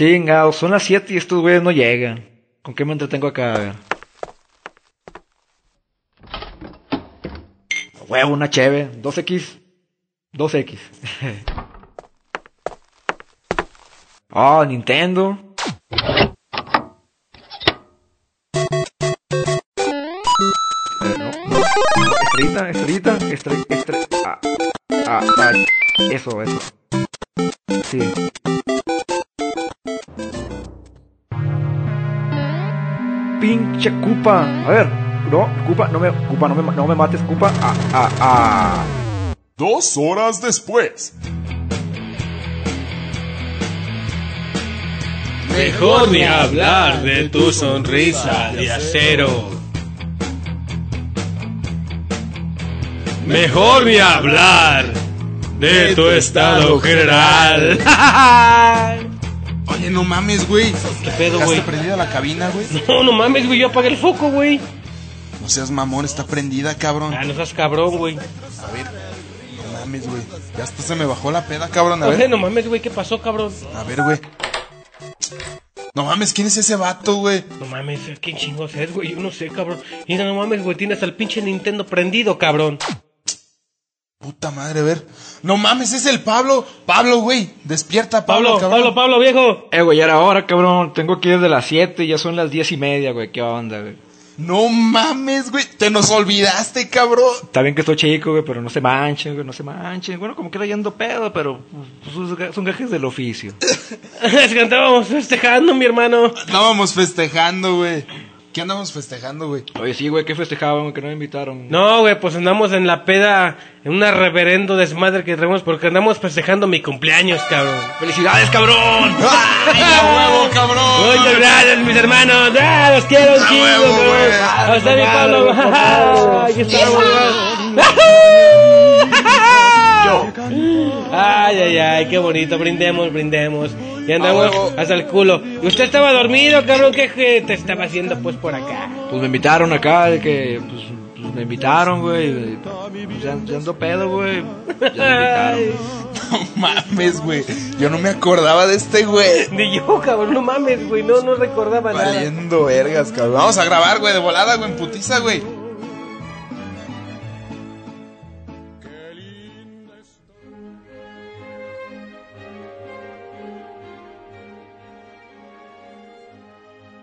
Chingado, son las 7 y estos güeyes no llegan. ¿Con qué me entretengo acá? A ver. Huevo, una cheve. 2X. 2X. oh, Nintendo. Estrellita, estrellita, estre, estre, ah, ah, ah, eso, eso. Cupa. A ver, no, Cupa, no me, Cupa, no me, no me mates, Cupa. Ah, ah, ah. Dos horas después. Mejor ni hablar de tu sonrisa de acero. Mejor ni hablar de tu estado general. Oye, no mames, güey. ¿Qué pedo, ¿Dejaste güey? prendida la cabina, güey? No, no mames, güey, yo apagué el foco, güey. No seas mamón, está prendida, cabrón. Ah, no seas cabrón, güey. A ver. No mames, güey. Ya hasta se me bajó la peda, cabrón. A Oye, ver. no mames, güey, ¿qué pasó, cabrón? A ver, güey. No mames, ¿quién es ese vato, güey? No mames, ¿quién chingos es, güey? Yo no sé, cabrón. Mira, no mames, güey, tienes al pinche Nintendo prendido, cabrón. Puta madre, a ver. No mames, es el Pablo. Pablo, güey. Despierta, Pablo, Pablo, cabrón. Pablo, Pablo, viejo. Eh, güey, ya era hora, cabrón. Tengo que ir de las 7 y ya son las 10 y media, güey. ¿Qué onda, güey? No mames, güey. Te nos olvidaste, cabrón. Está bien que estoy chico, güey, pero no se manchen, güey, no se manchen. Bueno, como que yendo pedo, pero pues, son ga- son gajes del oficio. Es que andábamos festejando, mi hermano. Andábamos festejando, güey. ¿Qué andamos festejando, güey? Oye, sí, güey, ¿qué festejaban, que no me invitaron? No, güey, pues andamos en la peda, en una reverendo desmadre que traemos porque andamos festejando mi cumpleaños, cabrón. ¡Felicidades, cabrón! ¡Ay, a huevo, cabrón! Muchas gracias, mis hermanos. ¡Ah, los quiero un chingo, güey. Hasta mi Pablo. Aquí estamos, Ay, ay, ay, qué bonito. Brindemos, brindemos. Y andamos hasta el culo. Y usted estaba dormido, cabrón. ¿Qué, te estaba haciendo, pues, por acá? Pues me invitaron acá, de que, pues, pues, me invitaron, güey. y, Pues, ya, ya ando pedo, güey. Ya me invitaron. No mames, güey. Yo no me acordaba de este güey. Ni yo, cabrón. No mames, güey. No, no recordaba nada. Valiendo vergas, cabrón. Vamos a grabar, güey, de volada, güey, en putiza, güey.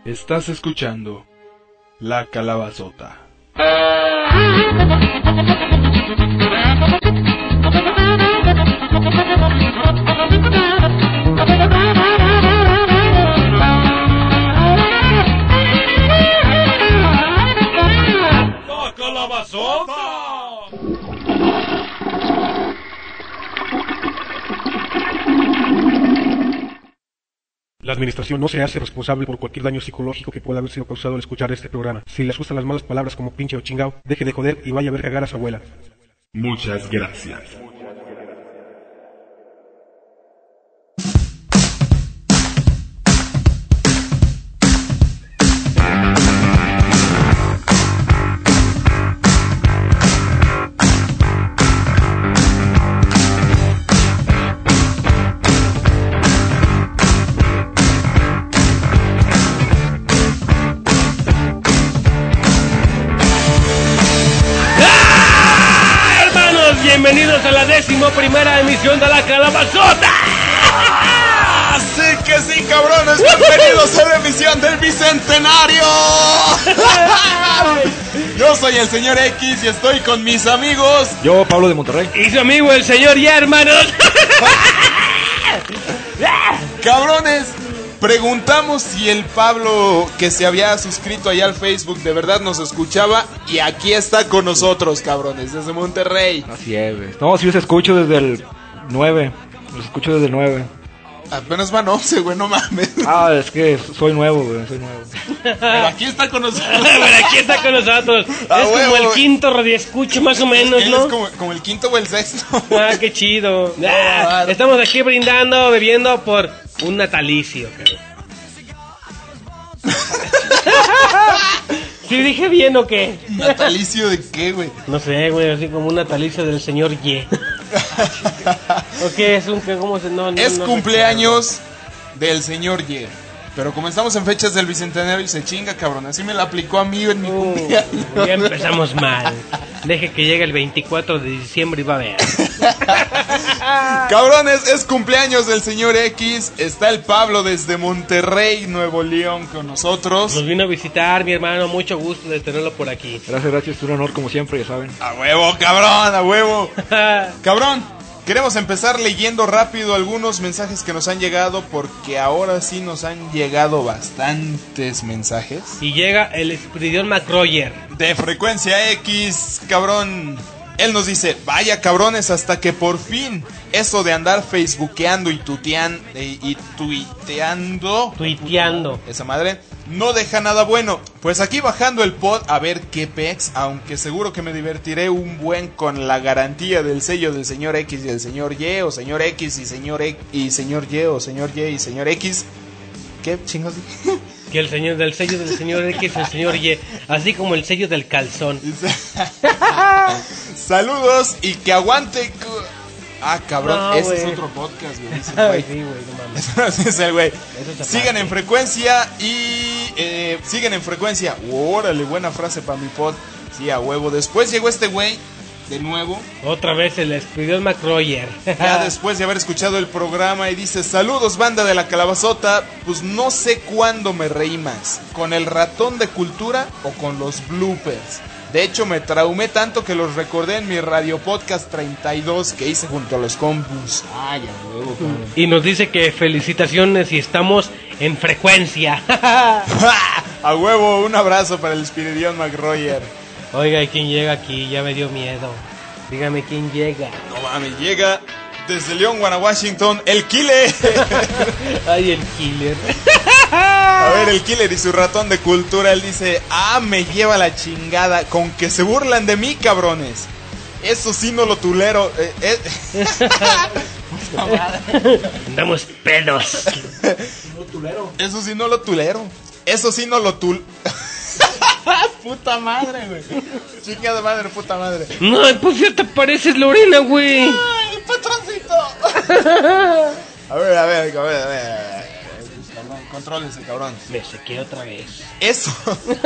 Estás escuchando La Calabazota. La administración no se hace responsable por cualquier daño psicológico que pueda haber sido causado al escuchar este programa. Si les gustan las malas palabras como pinche o chingao, deje de joder y vaya a ver cagar a su abuela. Muchas gracias. El señor X y estoy con mis amigos. Yo, Pablo de Monterrey. Y su amigo el señor ya, hermanos. Cabrones, preguntamos si el Pablo que se había suscrito allá al Facebook de verdad nos escuchaba y aquí está con nosotros, cabrones, desde Monterrey. Así es. No, sí los escucho desde el 9. Los escucho desde el 9. Apenas van 11, güey, no mames. Ah, es que soy nuevo, güey, soy nuevo. Pero aquí está con nosotros. Pero aquí está con nosotros. Ah, es como el quinto radioescucha más o menos, Él ¿no? es como, como el quinto o el sexto. Ah, qué chido. Ah, estamos aquí brindando, bebiendo por un natalicio. cabrón. ¿Sí dije bien o qué? ¿Natalicio de qué, güey? No sé, güey, así como un natalicio del señor Ye. ¿O qué es un que cómo se no, no Es no cumpleaños del señor Y. Pero como estamos en fechas del bicentenario y se chinga, cabrón. Así me la aplicó a mí en mi Uh, cumpleaños. ya empezamos mal. Deje que llegue el 24 de diciembre y va a ver. Cabrones, es cumpleaños del señor X. Está el Pablo desde Monterrey, Nuevo León, con nosotros. Nos vino a visitar, mi hermano. Mucho gusto de tenerlo por aquí. Gracias, gracias. Es un honor, como siempre, ya saben. A huevo, cabrón, a huevo. Cabrón, queremos empezar leyendo rápido algunos mensajes que nos han llegado porque ahora sí nos han llegado bastantes mensajes. y llega el Espiridión McRoyer. De frecuencia X, cabrón. Él nos dice, vaya cabrones, hasta que por fin eso de andar facebookeando y tutean, y, y tuiteando, Tuiteando. esa madre, no deja nada bueno. Pues aquí bajando el pod a ver qué pex, aunque seguro que me divertiré un buen con la garantía del sello del señor X y del señor Y, o señor X y señor X, y señor Y, o señor Y y señor X. ¿Qué chingos? Que el señor del sello del señor X, el señor Y. Así como el sello del calzón. Saludos y que aguante. Ah, cabrón, No, ese es otro podcast, güey. Ay, güey. sí, güey, no mames. Ese es el güey. Sigan en frecuencia y eh, siguen en frecuencia. Órale, buena frase para mi pod. Sí, a huevo. Después llegó este güey de nuevo. Otra vez el Espiridión McRoyer. Ya después de haber escuchado el programa y dice, saludos banda de la calabazota, pues no sé cuándo me reí más, con el ratón de cultura o con los bloopers. De hecho me traumé tanto que los recordé en mi radio podcast 32 que hice junto a los compus. Ay, a huevo, cabrón. Y nos dice que felicitaciones y estamos en frecuencia. a huevo, un abrazo para el Spiridion McRoyer. Oiga, ¿y quién llega aquí? Ya me dio miedo. Dígame quién llega. No mames, llega desde León, Washington, el Killer. Ay, el killer. A ver, el killer y su ratón de cultura, él dice, ah, me lleva la chingada, con que se burlan de mí, cabrones. Eso sí no lo tulero. eh, eh. Andamos pedos. Eso sí no lo tulero. Eso sí no lo tul... puta madre, güey. Chingada madre, puta madre. No, pues ya te pareces Lorena, güey. ¡Ay, patroncito! a ver, a ver, a ver, a ver. Cabrón, contrólese, cabrón. Me sequé otra vez. Eso,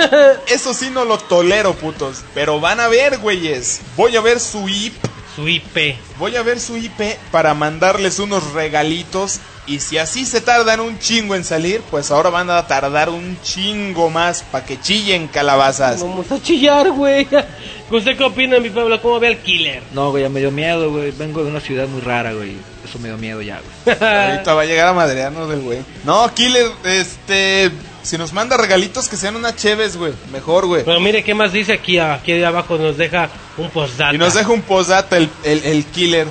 eso sí no lo tolero, putos. Pero van a ver, güeyes. Voy a ver su IP. Su IP. Voy a ver su IP para mandarles unos regalitos. Y si así se tardan un chingo en salir, pues ahora van a tardar un chingo más para que chillen calabazas. Vamos a chillar, güey. ¿Usted qué opina, mi Pablo? ¿Cómo ve al killer? No, güey, ya me dio miedo, güey. Vengo de una ciudad muy rara, güey. Eso me dio miedo ya, güey. Ahorita va a llegar a madrearnos del güey. No, Killer, este. Si nos manda regalitos que sean unas cheves, güey. Mejor, güey. Pero mire, ¿qué más dice aquí? Aquí de abajo nos deja un postdata. Y nos deja un posdata el, el, el Killer.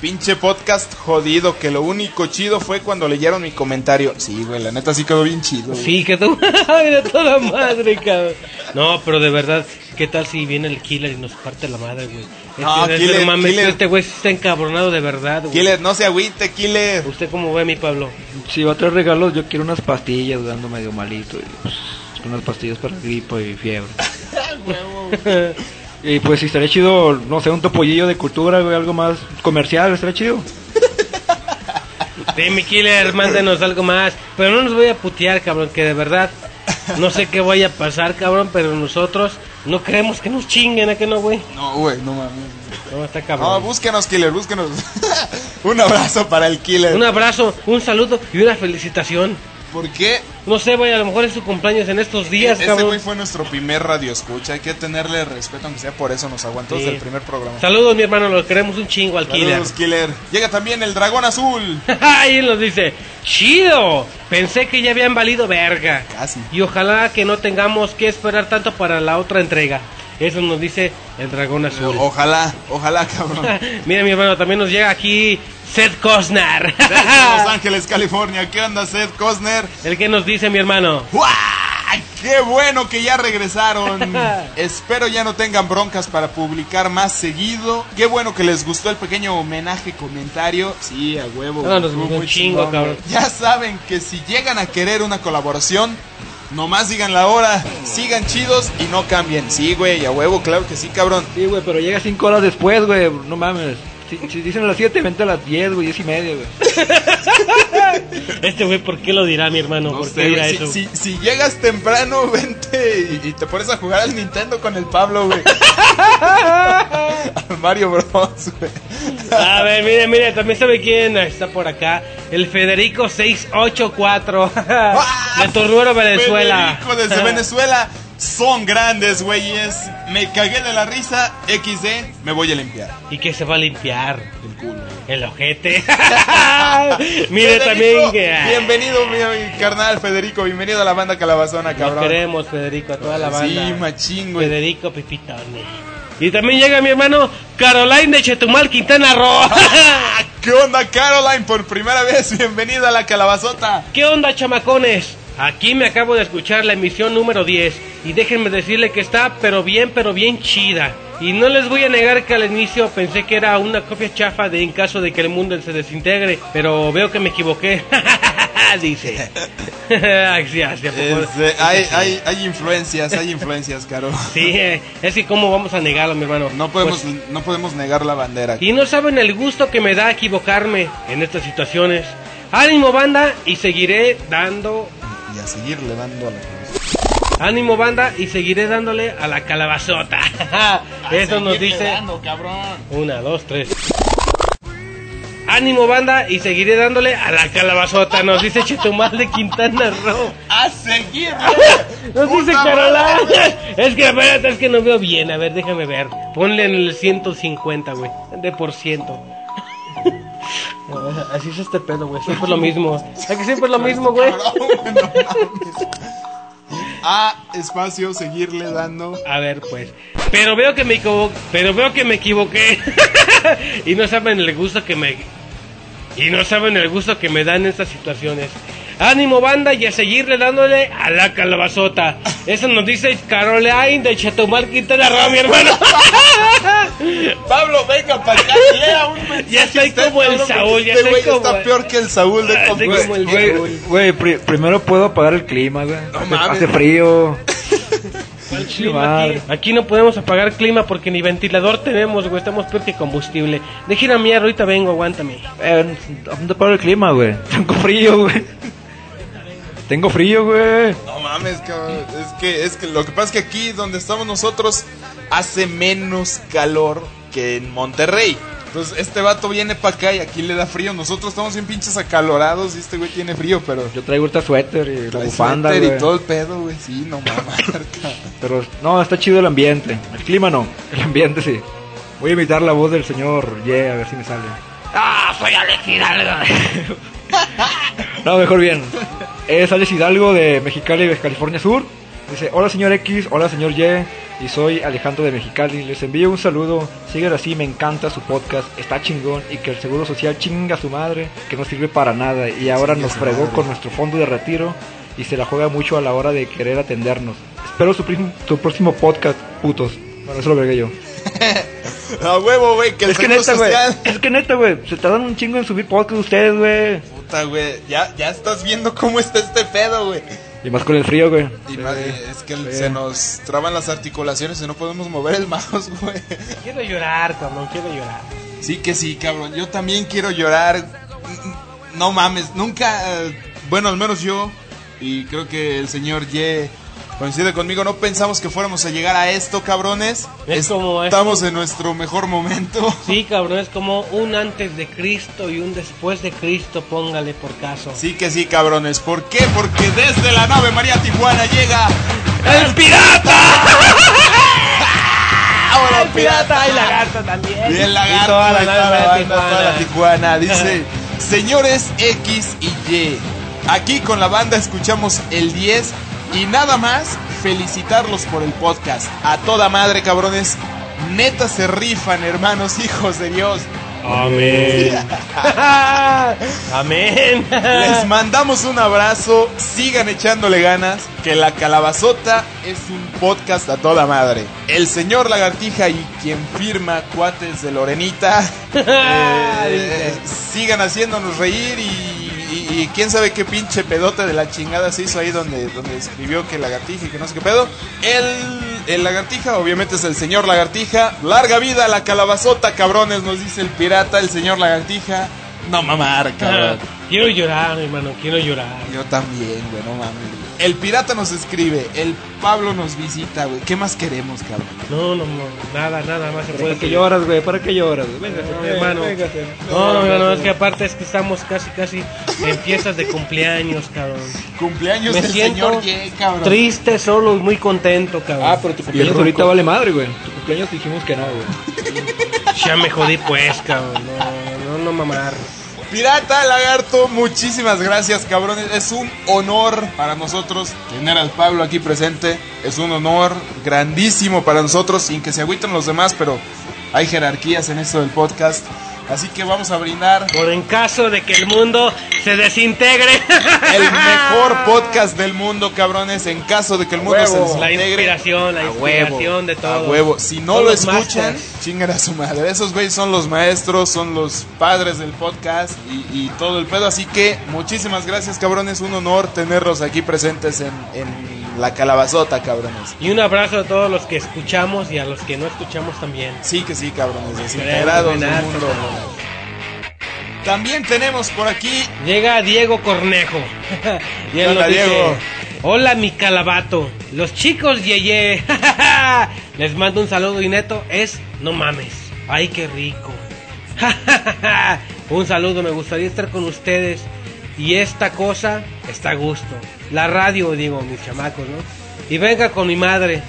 Pinche podcast jodido, que lo único chido fue cuando leyeron mi comentario. Sí, güey, la neta sí quedó bien chido. güey. Sí, que tú... Ay, de toda madre, cabrón. No, pero de verdad, ¿qué tal si viene el killer y nos parte la madre, güey? No, Este- Killer, no mames, Killer. este güey está encabronado de verdad, güey. Killer, no se agüite, Killer. ¿Usted cómo ve, mi Pablo? Si va a traer regalos, yo quiero unas pastillas, güey, ando medio malito. Y, pues, unas pastillas para gripo y fiebre. y pues si estaría chido, no sé, un topollillo de cultura, güey, algo más comercial, estaría chido. Sí, mi killer, mándenos algo más. Pero no nos voy a putear, cabrón, que de verdad no sé qué vaya a pasar, cabrón, pero nosotros no queremos que nos chinguen, ¿a que no, güey? No, güey, no mames. No, está No, cabrón. búsquenos, Killer, búsquenos. un abrazo para el Killer. Un abrazo, un saludo y una felicitación. ¿Por qué? No sé, güey, a lo mejor es su cumpleaños en estos días, Ese cabrón. güey fue nuestro primer radio escucha. Hay que tenerle respeto, aunque sea por eso nos aguantó Sí. desde el primer programa. Saludos, mi hermano, lo queremos un chingo al Saludos, Killer. Llega también el dragón azul. y él nos dice, chido, pensé que ya habían valido verga. Casi. Y ojalá que no tengamos que esperar tanto para la otra entrega. Eso nos dice el dragón azul. Ojalá, ojalá, cabrón. Mira, mi hermano, también nos llega aquí Seth Cosner. Desde Los Ángeles, California. ¿Qué onda, Seth Cosner? el que nos dice, mi hermano. ¡Guau! ¡Qué bueno que ya regresaron! Espero ya no tengan broncas para publicar más seguido. Qué bueno que les gustó el pequeño homenaje comentario. Sí, a huevo. Nos gustó un chingo, chingón, cabrón. Ya saben que si llegan a querer una colaboración, nomás digan la hora, sigan chidos y no cambien. Sí, güey, a huevo, claro que sí, cabrón. Sí, güey, pero llega cinco horas después, güey, no mames. Si, si dicen a las 7, vente a las 10, güey, 10 y media, güey. Este güey, ¿por qué lo dirá mi hermano? No ¿Por sé, qué dirá eso? si, si, si llegas temprano, vente y, y te pones a jugar al Nintendo con el Pablo, güey. al Mario Bros, güey. A ver, mire, mire, también sabe quién está por acá. El Federico 684 de Venezuela. Federico desde Venezuela. Son grandes, güeyes. Me cagué de la risa. XD, me voy a limpiar Y que se va a limpiar el culo. el ojete. mire Federico, también que. Bienvenido, mi, carnal Federico. Bienvenido a la banda Calabazona, cabrón. queremos, Federico, a toda la banda. Sí, machín, güey. Federico Pipitone. Y también llega mi hermano Caroline de Chetumal, Quintana Roo. ¿Qué onda, Caroline? Por primera vez, bienvenida a la Calabazota. ¿Qué onda, chamacones? Aquí me acabo de escuchar la emisión número 10 y déjenme decirle que está pero bien, pero bien chida. Y no les voy a negar que al inicio pensé que era una copia chafa de en caso de que el mundo se desintegre, pero veo que me equivoqué. Dice. Ay, sí, así, ¿a poco? Este, hay, hay, hay influencias, hay influencias, Caro. Sí, eh, es que cómo vamos a negarlo, mi hermano. No podemos, Pues, no podemos negar la bandera. y no saben el gusto que me da equivocarme en estas situaciones. Ánimo banda y seguiré dando Y a seguirle dando a la Calabazota. Ánimo banda y seguiré dándole a la calabazota. Eso nos dice cabrón. una, dos, tres. Ánimo banda y seguiré dándole a la calabazota. Nos dice Chetumal de Quintana Roo. A seguirle. Nos dice Carola. Es que espérate, es que no veo bien. A ver, déjame ver. Ponle en el 150, güey. De por ciento. Así es este pedo, güey. Siempre es lo mismo. Es que siempre es lo mismo, güey. A espacio, seguirle dando. A ver, pues. Pero veo que me equivoqué. Pero veo que me equivoqué. y no saben el gusto que me. Y no saben el gusto que me dan estas situaciones. Ánimo banda y a seguirle dándole a la calabazota. Eso nos dice Caroline de Chetumal Quintana Roo, mi hermano. Pablo, venga para acá, lea un mensaje. Ya estoy como el Saúl, ya este estoy güey como está peor que el Saúl de Ah, Güey, güey, pri- primero puedo apagar el clima, güey. hace, mames. hace frío. ¿Cuál Sí, clima madre. aquí? Aquí no podemos apagar clima porque ni ventilador tenemos, güey. Estamos peor que combustible. Deja ir a mierda, ahorita vengo, aguántame. Eh, ¿Dónde apago el clima, güey? Tengo frío, güey. Tengo frío, güey. No mames, cabrón. Es que, es que lo que pasa es que aquí donde estamos nosotros hace menos calor que en Monterrey. Entonces este vato viene para acá y aquí le da frío. Nosotros estamos bien pinches acalorados y este güey tiene frío, pero... Yo traigo ahorita suéter y la bufanda, suéter güey. y todo el pedo, güey. Sí, no mames. Pero no, está chido el ambiente. El clima no, el ambiente sí. Voy a imitar la voz del señor Ye, a ver si me sale. ¡Ah, soy Alex Hidalgo! no, mejor bien. Es Alex Hidalgo de Mexicali, California Sur. Dice, hola señor X, hola señor Y, y soy Alejandro de Mexicali. Les envío un saludo, sigan así, me encanta su podcast, está chingón y que el Seguro Social chinga a su madre, que no sirve para nada y ahora Chinga nos fregó madre. con nuestro fondo de retiro y se la juega mucho a la hora de querer atendernos. Espero su, próximo podcast, putos. Bueno, eso lo veré yo. A huevo, güey, que el Es que neta, social... Es que neta, güey. Se tardan un chingo en subir podcast ustedes, güey. Puta, güey, ya, ya estás viendo cómo está este pedo, güey. Y más con el frío, güey. Y Sí. más, es que Sí. se nos traban las articulaciones y no podemos mover el mouse, güey. Quiero llorar, cabrón, quiero llorar. Sí que sí, cabrón. Yo también quiero llorar. No mames, nunca. eh, Bueno, al menos yo. Y creo que el señor Ye coincide conmigo. No pensamos que fuéramos a llegar a esto, cabrones. Es como Estamos en nuestro mejor momento. Sí, cabrón, es como un antes de Cristo y un después de Cristo, póngale por caso. Sí que sí, cabrones. ¿Por qué? Porque desde la nave María Tijuana llega. ¡El pirata! ¡Ahora, ¡El pirata! ¡Y la gata también! Bien Y lagarto, toda la güey, toda la banda, toda la Tijuana. Dice, señores X y Y, aquí con la banda escuchamos el 10 y nada más felicitarlos por el podcast. A toda madre, cabrones. Neta se rifan, hermanos, hijos de Dios. Amén. Amén. Les mandamos un abrazo, sigan echándole ganas, que la calabazota es un podcast a toda madre. El señor Lagartija y quien firma cuates de Lorenita, eh, sigan haciéndonos reír y, y- y quién sabe qué pinche pedote de la chingada se hizo ahí donde, donde escribió que Lagartija y que no sé qué pedo. El, el Lagartija obviamente es el señor Lagartija. Larga vida a la calabazota, cabrones, nos dice el pirata, el señor Lagartija. No mamar, cabrón. Quiero llorar, hermano, quiero llorar. Yo también, güey, no mames. El pirata nos escribe, el Pablo nos visita, güey. ¿Qué más queremos, cabrón? No, no, no, nada, nada más se puede ¿Para qué lloras, güey? ¿Para qué lloras? güey? Véngase, No, hermano. véngase. No, no, no, es que aparte es que estamos casi, casi en fiestas de cumpleaños, cabrón. Cumpleaños Me del siento señor Ye, cabrón. triste, solo y muy contento, cabrón. Ah, pero tu cumpleaños ahorita vale madre, güey. Tu cumpleaños dijimos que no, güey. Ya me jodí pues, cabrón. No, no, no mamar. Pirata Lagarto, muchísimas gracias, cabrones. Es un honor para nosotros tener al Pablo aquí presente. Es un honor grandísimo para nosotros, sin que se agüiten los demás, pero hay jerarquías en esto del podcast. Así que vamos a brindar Por en caso de que el mundo se desintegre. el mejor podcast del mundo, cabrones. En caso de que el mundo Huevo. se La desintegre. inspiración, la A huevo. inspiración de A todo. huevo. Si no lo escuchan, masters. chingan a su madre. Esos güeyes son los maestros, son los padres del podcast y, y todo el pedo. Así que muchísimas gracias, cabrones. Un honor tenerlos aquí presentes en, en la calabazota, cabrones. Y un abrazo a todos los que escuchamos y a los que no escuchamos también. Sí que sí, cabrones. Desintegrados del mundo. También tenemos por aquí Llega Diego Cornejo. y él Hola, dice, Diego. Hola mi calabato. Los chicos yeye. Les mando un saludo y neto es no mames. Ay, qué rico. un saludo, me gustaría estar con ustedes. Y esta cosa está a gusto. La radio, digo, mis chamacos, ¿no? Y venga con mi madre.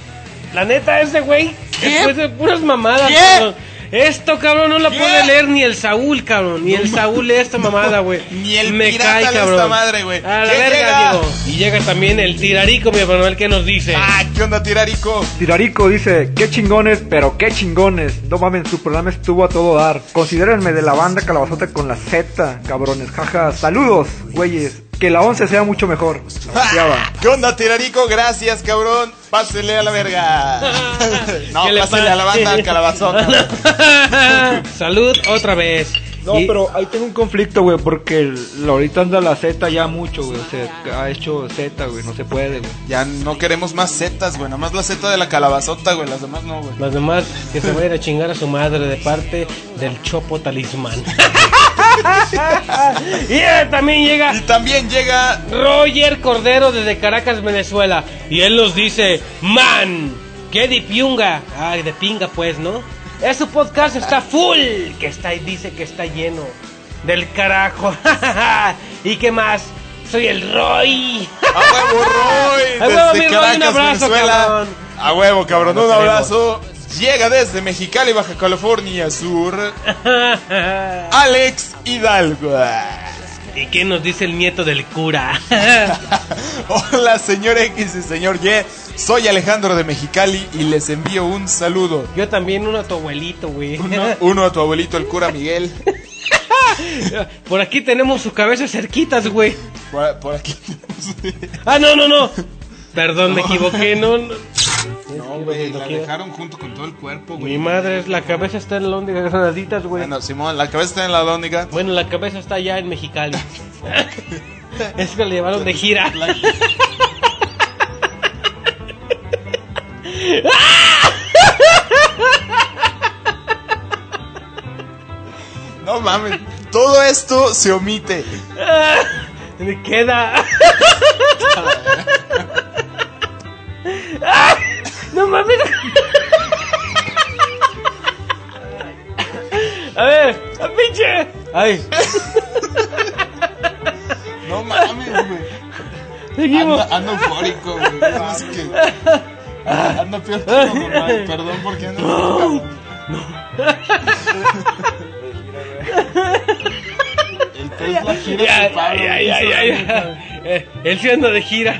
La neta, ese güey, después de puras mamadas, ¿Qué? Esto, cabrón, no la ¿Qué? puede leer ni el Saúl, cabrón. Ni el Saúl lee esta mamada, güey. Ni el Me pirata cae, cabrón. esta madre, güey. A la ¿Qué verga, llega? Diego. Y llega también el tirarico, mi Emanuel, que nos dice. Ah, ¿qué onda, Tirarico? Tirarico dice, qué chingones, pero qué chingones. No mames, su programa estuvo a todo dar. Considérenme de la banda Calabazota con la Z, cabrones. Jaja, saludos, güeyes. Que la 11 sea mucho mejor. Ya va. ¿Qué onda, Tirarico? Gracias, cabrón. Pásele a la verga. no, ¿Qué le pásele a la banda calabazota. Salud otra vez. No, Y- pero ahí tengo un conflicto, güey, porque el- ahorita anda la Z ya mucho, güey. O sea, ha hecho Z, güey, no se puede, güey. Ya no queremos más zetas, güey. Nada más la zeta de la calabazota, güey. Las demás no, güey. Los demás que se va a ir a chingar a su madre de parte del Chopo Talismán. y también llega Y también llega. Roger Cordero desde Caracas, Venezuela. Y él nos dice, man, qué de piunga. Ay, de pinga pues, ¿no? Ese podcast está full. Que está, dice que está lleno. Del carajo. ¿Y qué más? Soy el Roy. A huevo, Roy. A huevo, desde Roy, Caracas, un abrazo, Venezuela. cabrón. A huevo, cabrón. Un abrazo. Llega desde Mexicali, Baja California Sur. Alex Hidalgo. ¿Y qué nos dice el nieto del cura? Hola, señor X y señor Y. Soy Alejandro de Mexicali y les envío un saludo. Yo también uno a tu abuelito, güey. Uno, uno a tu abuelito, el cura Miguel. Por aquí tenemos su cabeza cerquitas, güey. Por, por aquí. Ah, no, no, no. Perdón, me equivoqué, no. no. No, güey, la dejaron junto con todo el cuerpo, güey. Mi madre, es la cabeza está en Londres, granaditas, güey. Bueno, Simón, la cabeza está en la lóndiga. Bueno, la cabeza está allá en Mexicali. es que le llevaron de gira. La- No mames, todo esto se omite. Me queda. No mames. A ver, a pinche. Ay, No mames, güey. seguimos. Ando, ando eufórico, güey. No sé qué. Ando peor que lo normal. Perdón porque ando cabrón. El pez es la gira Ya, Pablo. ya, ya, ya, ya. Eh, Él se anda de gira.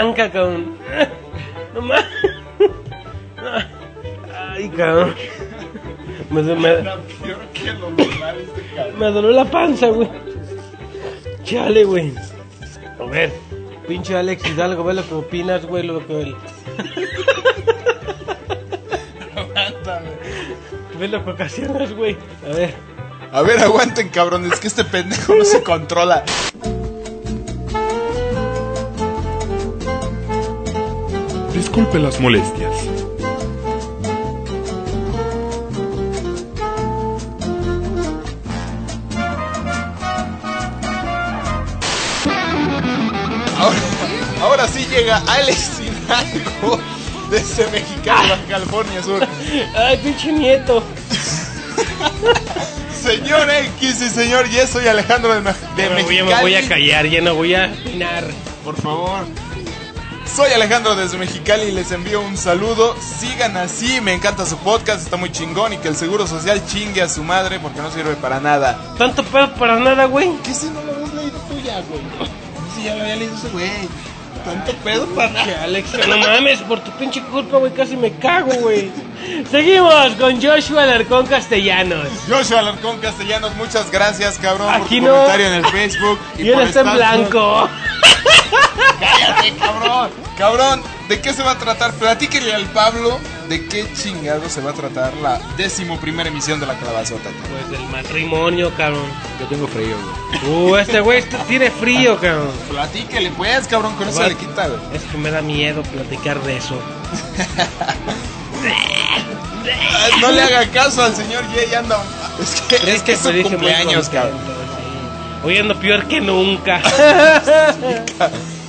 Arranca, cabrón. No mames. Ay, cabrón. Me, me, me dolió la panza, güey. Chale, güey. A ver, pinche Alex Hidalgo, ve lo que opinas, güey, lo que... Ve lo que ocasionas, güey. A ver. A ver, aguanten, cabrones, que este pendejo no se controla. Disculpe las molestias. Ahora, ahora sí llega Alex Hidalgo desde Mexicali, Baja California Sur. Ay, pinche nieto. Señor X y señor Y, soy Alejandro de, de Ya me, voy, ya Mexicali. me voy a callar, ya no voy a opinar. Por favor. Soy Alejandro desde Mexicali y les envío un saludo. Sigan así, me encanta su podcast, está muy chingón y que el Seguro Social chingue a su madre porque no sirve para nada. Tanto pedo para nada, güey. ¿Qué si no lo habías leído tú ya, güey? Si ya lo había leído ese güey. Tanto pedo para nada. Que Alex, no mames, por tu pinche culpa, güey, casi me cago, güey. Seguimos con Joshua Alarcón Castellanos. Joshua Alarcón Castellanos, muchas gracias, cabrón, Aquí por tu no. comentario en el Facebook. Y él por está en blanco. Cállate, cabrón. Cabrón, ¿de qué se va a tratar? Platíquenle al Pablo de qué chingado se va a tratar la décimo primera emisión de la calabazota. cabrón. Pues del matrimonio, cabrón. Yo tengo frío, güey. Uh, este güey tiene frío, cabrón. Platíquele, pues, cabrón, con eso le quita, güey. Es que me da miedo platicar de eso. Ay, No le haga caso al señor Jay, anda. Es que es, que es su cumpleaños, cabrón. sí. Hoy ando peor que nunca.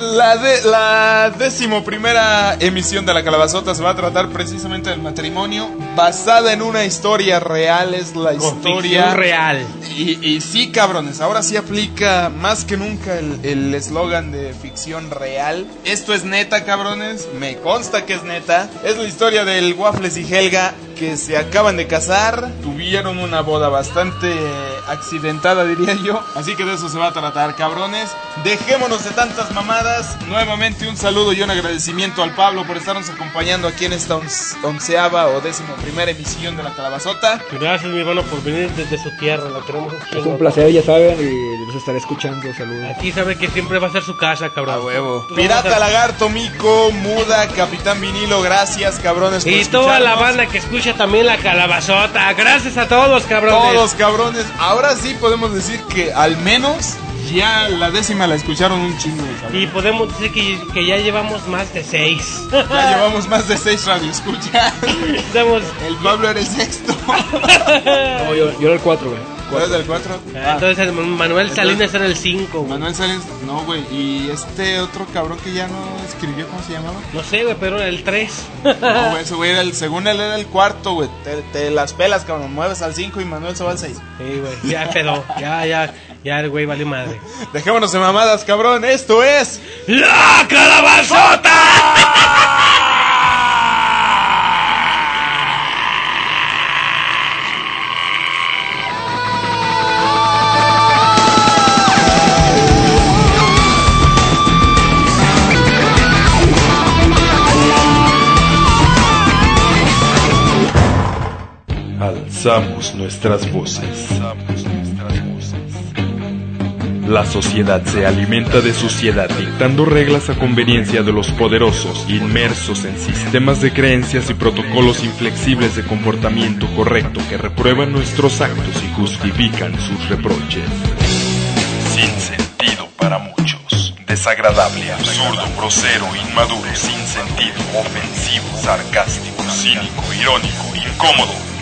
La, de, la décimo primera emisión de la calabazota se va a tratar precisamente del matrimonio, basada en una historia real, es la historia real. Y, y sí, cabrones, ahora sí aplica más que nunca el el eslogan de ficción real. Esto es neta, cabrones, me consta que es neta. Es la historia del Waffles y Helga que se acaban de casar, tuvieron una boda bastante accidentada, diría yo. Así que de eso se va a tratar, cabrones. Dejémonos de tantas mamadas. Nuevamente un saludo y un agradecimiento al Pablo por estarnos acompañando aquí en esta once- onceava o décimo primera emisión de la calabazota. Gracias, mi hermano, por venir desde su tierra. Lo queremos un Es un placer, ya saben, y los estaré escuchando. Saludos. Aquí sabe que siempre va a ser su casa, cabrón. A huevo. Pirata, a- Lagarto, Mico, Muda, Capitán Vinilo, gracias, cabrones. por Y toda la banda que escucha también la calabazota. Gracias a todos, cabrones. Todos, cabrones. Ahora sí podemos decir que al menos ya la décima la escucharon un chingo. Y podemos decir que, que ya llevamos más de seis. Ya llevamos más de seis radioescuchas. Estamos. El Pablo era el sexto. No, yo, yo era el 4, güey. ¿Cuál es el cuatro? Ah, Entonces el Manuel Salinas era el 5. Manuel Salinas. No, güey. Y este otro cabrón que ya no escribió, ¿cómo se llamaba? No sé, güey, pero era el 3. No, güey, ese güey era el, según él era el cuarto, güey. Te, te las pelas, cabrón. Mueves al 5 y Manuel se va al 6. Sí, güey, ya pedo. Ya, ya, ya el güey valió madre. Dejémonos de mamadas, cabrón. Esto es. ¡La Alzamos nuestras voces. La sociedad se alimenta de suciedad dictando reglas a conveniencia de los poderosos, inmersos en sistemas de creencias y protocolos inflexibles de comportamiento correcto que reprueban nuestros actos y justifican sus reproches. Sin sentido para muchos. Desagradable, absurdo, grosero, inmaduro, sin sentido, ofensivo, sarcástico, cínico, irónico, incómodo.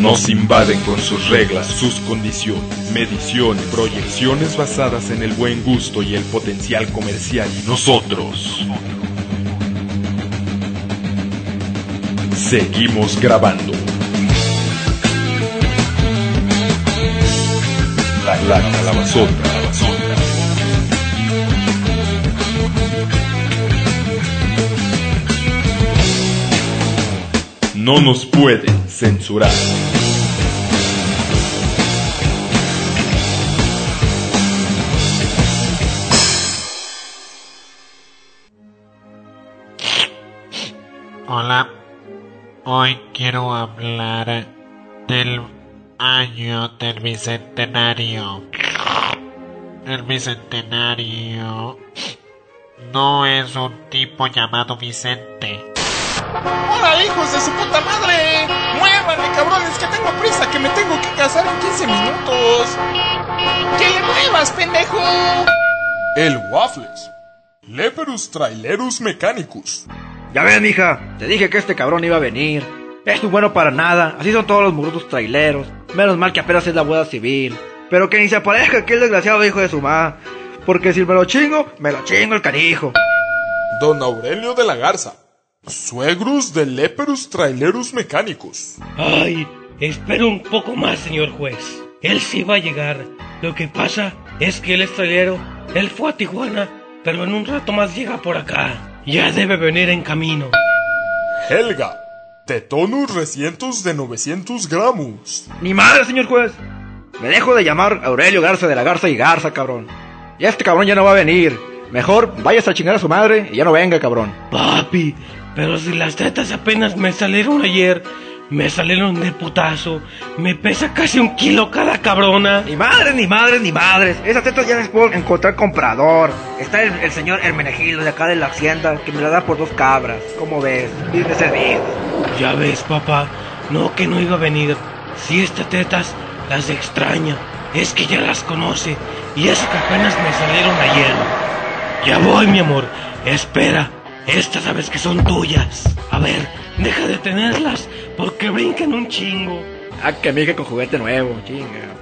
Nos invaden con sus reglas, sus condiciones, mediciones, proyecciones basadas en el buen gusto y el potencial comercial y nosotros. Seguimos grabando. La, la calabazota. No nos pueden censurar. Hola. Hoy quiero hablar del año del bicentenario. El bicentenario no es un tipo llamado Vicente. ¡Hola, hijos de su puta madre! ¡Muévanle, cabrones, que tengo prisa, que me tengo que casar en 15 minutos! ¡Que le muevas, pendejo! El Waffles. Leperus Trailerus Mechanicus. Ya ves, mija, te dije que este cabrón iba a venir. Es muy bueno para nada, así son todos los murutos traileros. Menos mal que apenas es la boda civil. Pero que ni se aparezca aquel desgraciado hijo de su mamá. Porque si me lo chingo, me lo chingo el canijo. Don Aurelio de la Garza. Suegrus de Leperus Trailerus Mechanicus. Ay, espero un poco más, señor juez. Él sí va a llegar. Lo que pasa es que él es trailero. Él fue a Tijuana, pero en un rato más llega por acá. Ya debe venir en camino. Helga. Tetonus recientus de 900 gramos. Ni madre, señor juez. Me dejo de llamar Aurelio Garza de la Garza y Garza, cabrón. Ya este cabrón ya no va a venir. Mejor vayas a chingar a su madre y ya no venga, cabrón. Papi, pero si las tetas apenas me salieron ayer, me salieron de putazo, me pesa casi un kilo cada cabrona. Ni madres, ni madres, ni madres. Esas tetas ya les puedo encontrar comprador. Está el, el señor Hermenegildo de acá de la hacienda que me la da por dos cabras. ¿Cómo ves? Bien servido. Ya ves, papá, no que no iba a venir. Si estas tetas las extraña, es que ya las conoce y eso que apenas me salieron ayer. Ya voy, mi amor. Espera, estas sabes que son tuyas. A ver, deja de tenerlas porque brincan un chingo. Ah, que mija con juguete nuevo, chinga.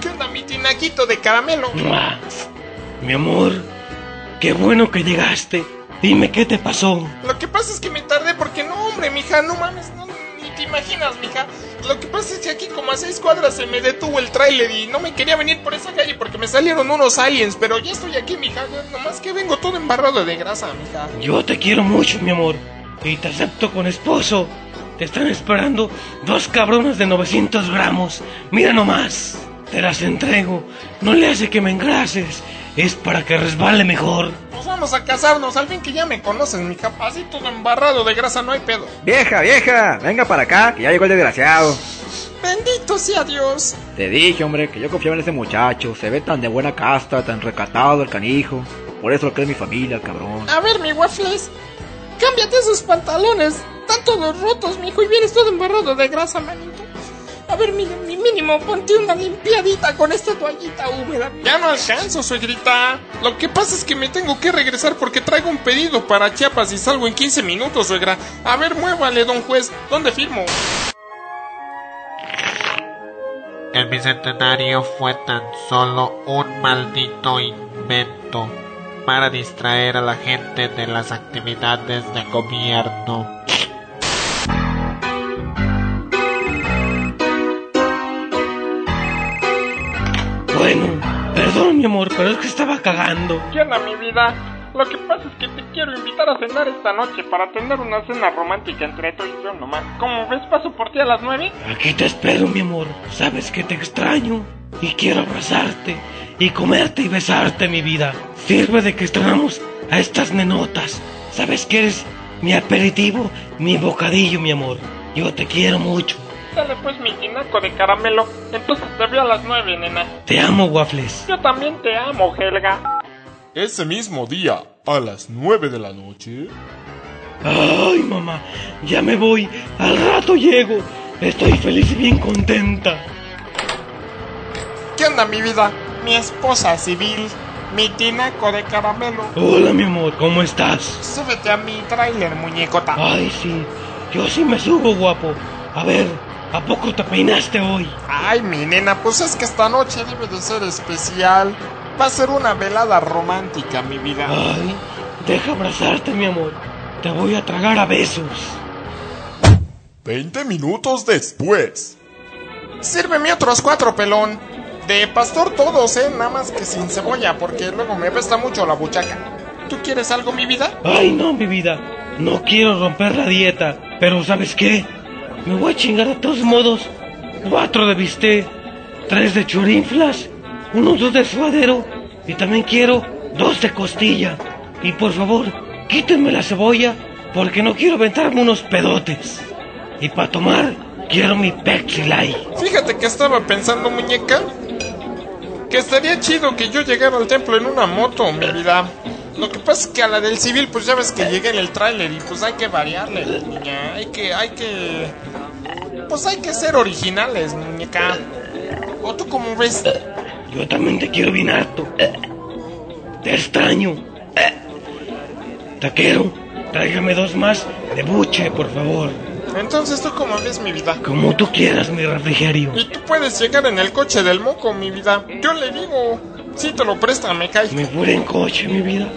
¿Qué onda, mi tinaquito de caramelo? ¡Mua! Mi amor, qué bueno que llegaste. Dime qué te pasó. Lo que pasa es que me tardé porque no, hombre, mija, no mames, no, ni te imaginas, mija. Lo que pasa es que aquí como a seis cuadras se me detuvo el tráiler y no me quería venir por esa calle porque me salieron unos aliens, pero ya estoy aquí, mija, nomás que vengo todo embarrado de grasa, mija. Yo te quiero mucho, mi amor, te acepto con esposo. Te están esperando dos cabronas de 900 gramos. Mira nomás, te las entrego. No le hace que me engrases, es para que resbale mejor. Pues vamos a casarnos, al fin que ya me conocen, mija, así todo embarrado de grasa no hay pedo. Vieja, vieja, venga para acá, que ya llegó el desgraciado. Bendito sea Dios. Te dije, hombre, que yo confiaba en ese muchacho. Se ve tan de buena casta, tan recatado el canijo. Por eso lo que es mi familia, cabrón. A ver, mi waffles, cámbiate esos pantalones. Están todos rotos, mijo, y vienes todo embarrado de grasa, manito. A ver, mi, mi mínimo, ponte una limpiadita con esta toallita húmeda. Ya no alcanzo, suegrita. Lo que pasa es que me tengo que regresar porque traigo un pedido para Chiapas y salgo en 15 minutos, suegra. A ver, muévale, don juez. ¿Dónde firmo? El bicentenario fue tan solo un maldito invento para distraer a la gente de las actividades de gobierno. Bueno, perdón, mi amor, pero es que estaba cagando. ¿Qué onda, mi vida? Lo que pasa es que te quiero invitar a cenar esta noche para tener una cena romántica entre tú y yo nomás. ¿Cómo ves? Paso por ti a las nueve. Aquí te espero, mi amor. Sabes que te extraño y quiero abrazarte y comerte y besarte, mi vida. Sirve de que estrenamos a estas nenotas. Sabes que eres mi aperitivo, mi bocadillo, mi amor. Yo te quiero mucho. Dale pues mi tinaco de caramelo. Entonces te veo a las nueve, nena. Te amo, Waffles. Yo también te amo, Helga. Ese mismo día, a las nueve de la noche. Ay, mamá, ya me voy. Al rato llego. Estoy feliz y bien contenta. ¿Qué onda, mi vida? Mi esposa civil, mi tinaco de caramelo. Hola, mi amor, ¿cómo estás? Súbete a mi tráiler, muñecota. Ay, sí. Yo sí me subo, guapo. A ver, ¿a poco te peinaste hoy? Ay, mi nena, pues es que esta noche debe de ser especial. Va a ser una velada romántica, mi vida. Ay, deja abrazarte, mi amor. Te voy a tragar a besos. Veinte minutos después. Sírveme otros cuatro, pelón. De pastor todos, eh, nada más que sin cebolla, porque luego me pesta mucho la buchaca. ¿Tú quieres algo, mi vida? Ay, no, mi vida. No quiero romper la dieta. Pero, ¿sabes qué? Me voy a chingar de todos modos. Cuatro de bistec, tres de churinflas, unos dos de suadero y también quiero dos de costilla. Y por favor, quítenme la cebolla Porque no quiero aventarme unos pedotes. Y para tomar, quiero mi Light. Fíjate que estaba pensando, muñeca, que estaría chido que yo llegara al templo en una moto, mi vida. Lo que pasa es que a la del civil, pues ya ves que llegué en el tráiler y pues hay que variarle, niña. Hay que, hay que... Pues hay que ser originales, muñeca. ¿O tú cómo ves? Yo también te quiero bien harto. Te extraño. Taquero, tráigame dos más de buche, por favor. Entonces tú cómo ves, mi vida. Como tú quieras, mi refrigerio. Y tú puedes llegar en el coche del moco, mi vida. Yo le digo, si te lo presta, me cae. Me fui en coche, mi vida.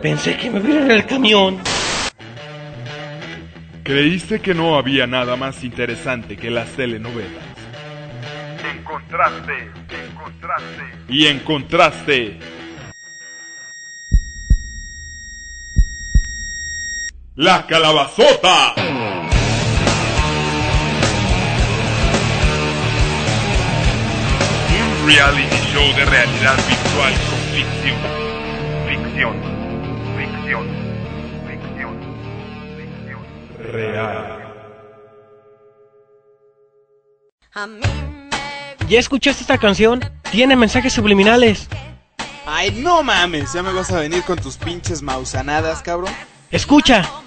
Pensé que me viera en el camión. ¿Creíste que no había nada más interesante que las telenovelas? Encontraste. Y encontraste... La calabazota. Un reality show de realidad virtual con ficción. Ficción, ficción, ficción, ficción. Real. ¿Ya escuchaste esta canción? Tiene mensajes subliminales. Ay, no mames, ya me vas a venir con tus pinches mausanadas, cabrón. Escucha.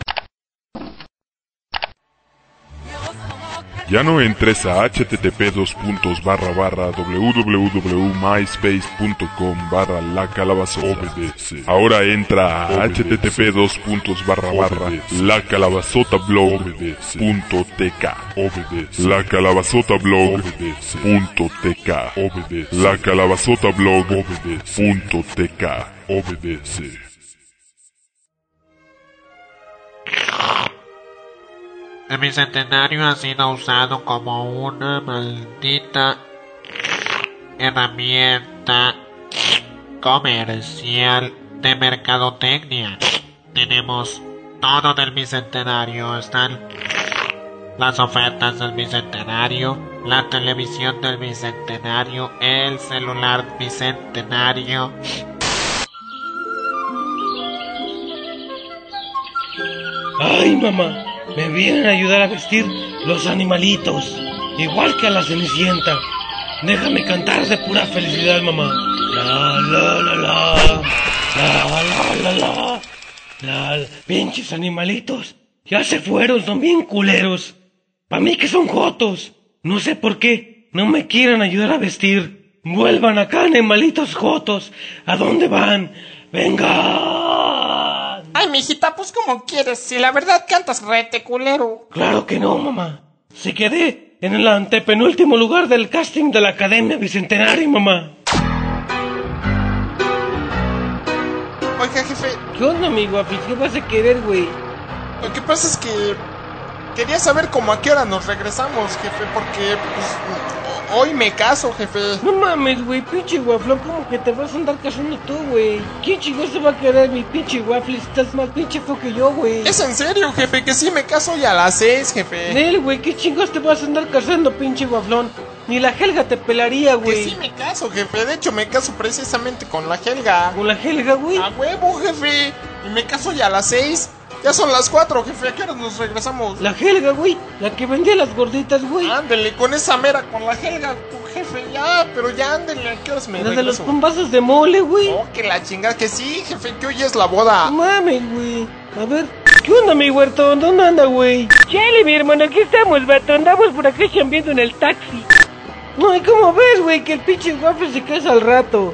Ya no entres a http www.myspace.com barra la calabazota. Ahora entra a http dos puntos barra barra la calabazota. La calabazota. La. Obedece. El bicentenario ha sido usado como una maldita herramienta comercial de mercadotecnia. Tenemos todo del bicentenario, están las ofertas del bicentenario, la televisión del bicentenario, el celular bicentenario. Ay, mamá, me vienen a ayudar a vestir los animalitos, igual que a la Cenicienta. Déjame cantar de pura felicidad, mamá. La la la la. La la la la. la, la. pinches animalitos. Ya se fueron, son bien culeros. Pa' mí que son jotos. No sé por qué. No me quieran ayudar a vestir. Vuelvan acá, animalitos jotos. ¿A dónde van? Venga. Ay, mijita, pues como quieres, si la verdad cantas rete culero. Claro que no, mamá. Se quedé en el antepenúltimo lugar del casting de la Academia Bicentenario, mamá. Oiga, jefe, ¿Qué onda, mi guapi? ¿Qué vas a querer, güey? lo que pasa es que quería saber cómo a qué hora nos regresamos, jefe, porque pues, hoy me caso, jefe. No mames, güey, pinche guaflón, ¿cómo que te vas a andar casando tú, güey? ¿Quién chingón se va a querer mi pinche waffle si estás más pinche feo que yo, güey? Es en serio, jefe, que sí me caso hoy a las seis, jefe. Nel, güey, ¿qué chingos te vas a andar casando, pinche guaflón? Ni la Helga te pelaría, Que güey. sí me caso, jefe. De hecho, me caso precisamente con la Helga. Con la Helga, güey. A huevo, jefe. Y me caso ya a las seis. Ya son las cuatro, jefe. ¿A qué hora nos regresamos? La Helga, güey. La que vendía las gorditas, güey. Ándele, con esa mera, con la Helga, tu jefe. Ya, pero ya ándele. ¿A qué horas me La de los regreso? bombazos de mole, güey. Oh, que la chingada. Que sí, jefe, que hoy es la boda. No mames, güey. A ver, ¿qué onda, mi huertón? ¿Dónde anda, güey? Chale, mi hermano, aquí estamos, vato. Andamos por acá chambeando en el taxi. No, ¿y cómo ves, güey? Que el pinche waffle se casa al rato.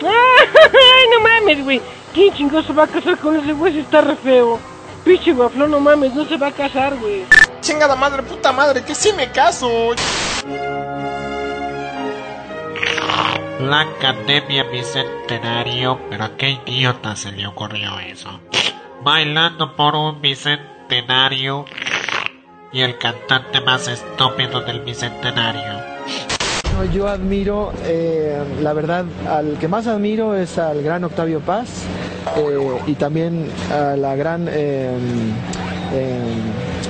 Ay, no mames, güey. ¿Quién chingón se va a casar con ese güey si está re feo? Pinche guaflón, no mames, no se va a casar, güey. Chingada madre, puta madre, que sí me caso. La Academia Bicentenario, pero a qué idiota se le ocurrió eso. Bailando por un bicentenario y el cantante más estúpido del bicentenario. Yo admiro, eh, la verdad, al que más admiro es al gran Octavio Paz eh, y también a la gran eh,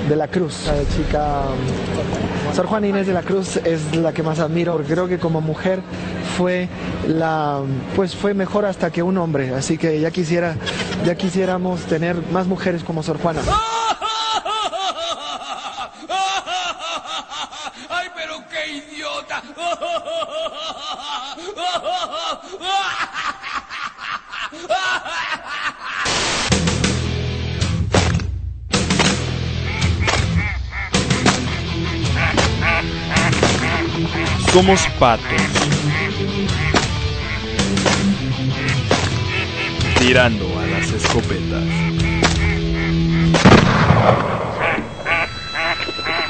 de la Cruz, la chica Sor Juana Inés de la Cruz es la que más admiro, creo que como mujer fue la, pues fue mejor hasta que un hombre, así que ya quisiera, ya quisiéramos tener más mujeres como Sor Juana. Somos patos. Tirando a las escopetas.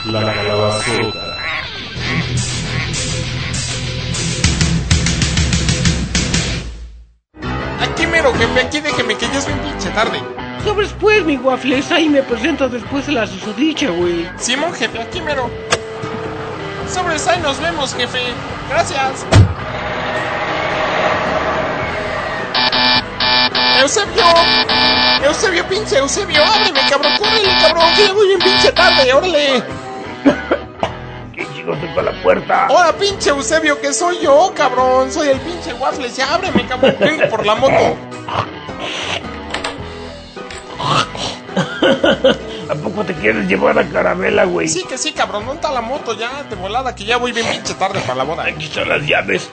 La calabazota. Aquí mero, jefe, aquí déjeme que ya es bien pinche tarde. Sobres pues, mi waffles, ahí me presento después de la susodicha, güey. Simón, jefe, aquí mero. Sobres, ahí nos vemos, jefe. Gracias. Eusebio. Eusebio, pinche Eusebio, ábreme, cabrón, córrele, cabrón, que ya voy bien pinche tarde, órale. ¿Qué chicos toca la puerta? Hola, pinche Eusebio, que soy yo, cabrón. Soy el pinche Waffles, ya ábreme, cabrón. Vengo por la moto. ¿A poco te quieres llevar a Carabela, güey? Sí, que sí, cabrón, monta la moto ya, de volada, que ya voy bien pinche tarde para la boda. Aquí están las llaves.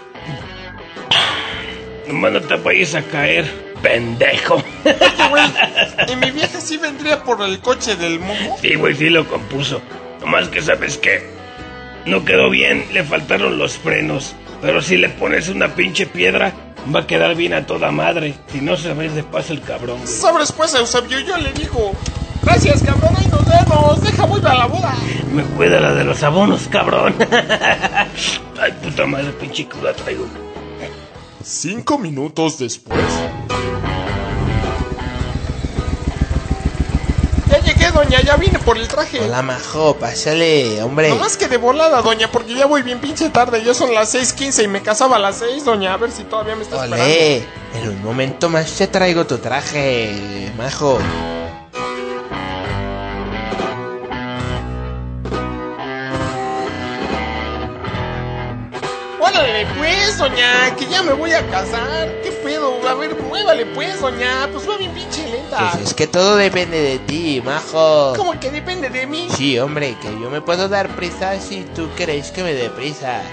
Nomás no te vayas a caer, pendejo. Oye, güey, ¿y mi vieja sí vendría por el coche del momo? Sí, güey, sí lo compuso. Nomás que sabes qué. No quedó bien, le faltaron los frenos. Pero si le pones una pinche piedra, va a quedar bien a toda madre. Si no se ve de paso el cabrón, güey. Sobres pues, Eusebio, yo le digo. Gracias, cabrón, ahí nos vemos. Deja, voy a la boda. Me cuida la de los abonos, cabrón. Ay, puta madre, pinche cruda traigo. Cinco minutos después. Ya llegué, doña, ya vine por el traje. Hola, majo, pásale, hombre. No más que de volada, doña, porque ya voy bien pinche tarde. Ya son las 6:15 y me casaba a las 6, doña. A ver si todavía me está esperando. Olé, en un momento más te traigo tu traje, majo. Órale, pues, doña, que ya me voy a casar. ¿Qué pedo? A ver, muévale, pues, doña. Pues va bien pinche lenta. Pues es que todo depende de ti, majo. ¿Cómo que depende de mí? Sí, hombre, que yo me puedo dar prisa si tú queréis que me dé prisa.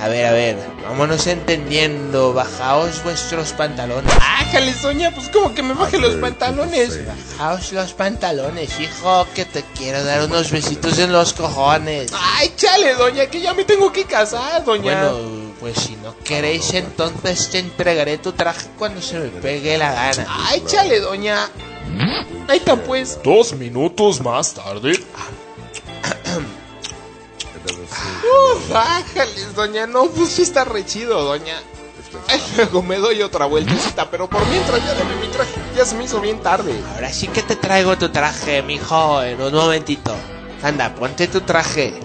A ver, a ver, vámonos entendiendo. Bajaos vuestros pantalones. Ájale, doña, pues como que me baje los pantalones. Bajaos los pantalones, hijo, que te quiero dar unos besitos en los cojones. Ay, chale, doña, que ya me tengo que casar, doña. Bueno, pues si no queréis, entonces te entregaré tu traje cuando se me pegue la gana. Ay, chale, doña. Ahí está, pues. Dos minutos más tarde. Uf, ájales, doña. No, pues sí está re chido, doña. Ay, luego me doy otra vueltecita, pero por mientras ya dame mi traje. Ya se me hizo bien tarde. Ahora sí que te traigo tu traje, mijo, en un momentito. Anda, ponte tu traje.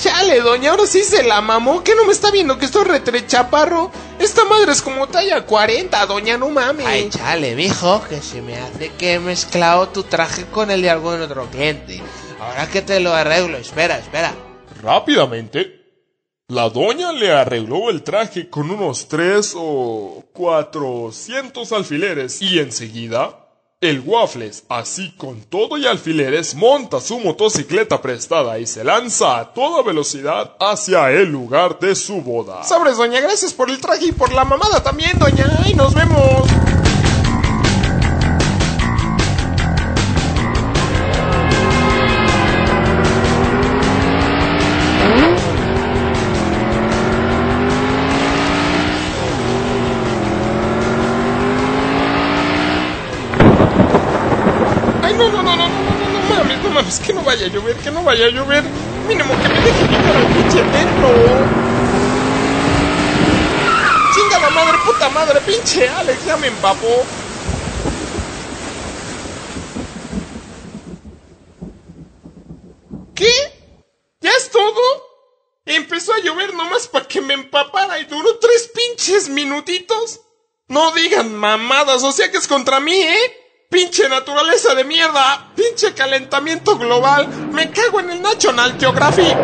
Chale, doña, ahora sí se la mamó. ¿Qué no me está viendo que estoy retrechaparro? Esta madre es como talla 40, doña, no mames. Ay, chale, mijo, que se me hace que he mezclado tu traje con el de algún otro cliente. Ahora que te lo arreglo, espera, espera. Rápidamente, la doña le arregló el traje con unos tres o cuatrocientos alfileres y enseguida el Waffles, así con todo y alfileres, monta su motocicleta prestada y se lanza a toda velocidad hacia el lugar de su boda. Sobres, doña, gracias por el traje y por la mamada también, doña. Ay, nos vemos. Vaya a llover, que no vaya a llover. Mínimo que me deje llegar al pinche templo. Chinga la madre, puta madre, pinche Alex, ya me empapó. ¿Qué? ¿Ya es todo? Empezó a llover nomás para que me empapara y duró tres pinches minutitos. No digan mamadas, o sea que es contra mí, ¿eh? Pinche naturaleza de mierda, pinche calentamiento global, me cago en el National Geographic.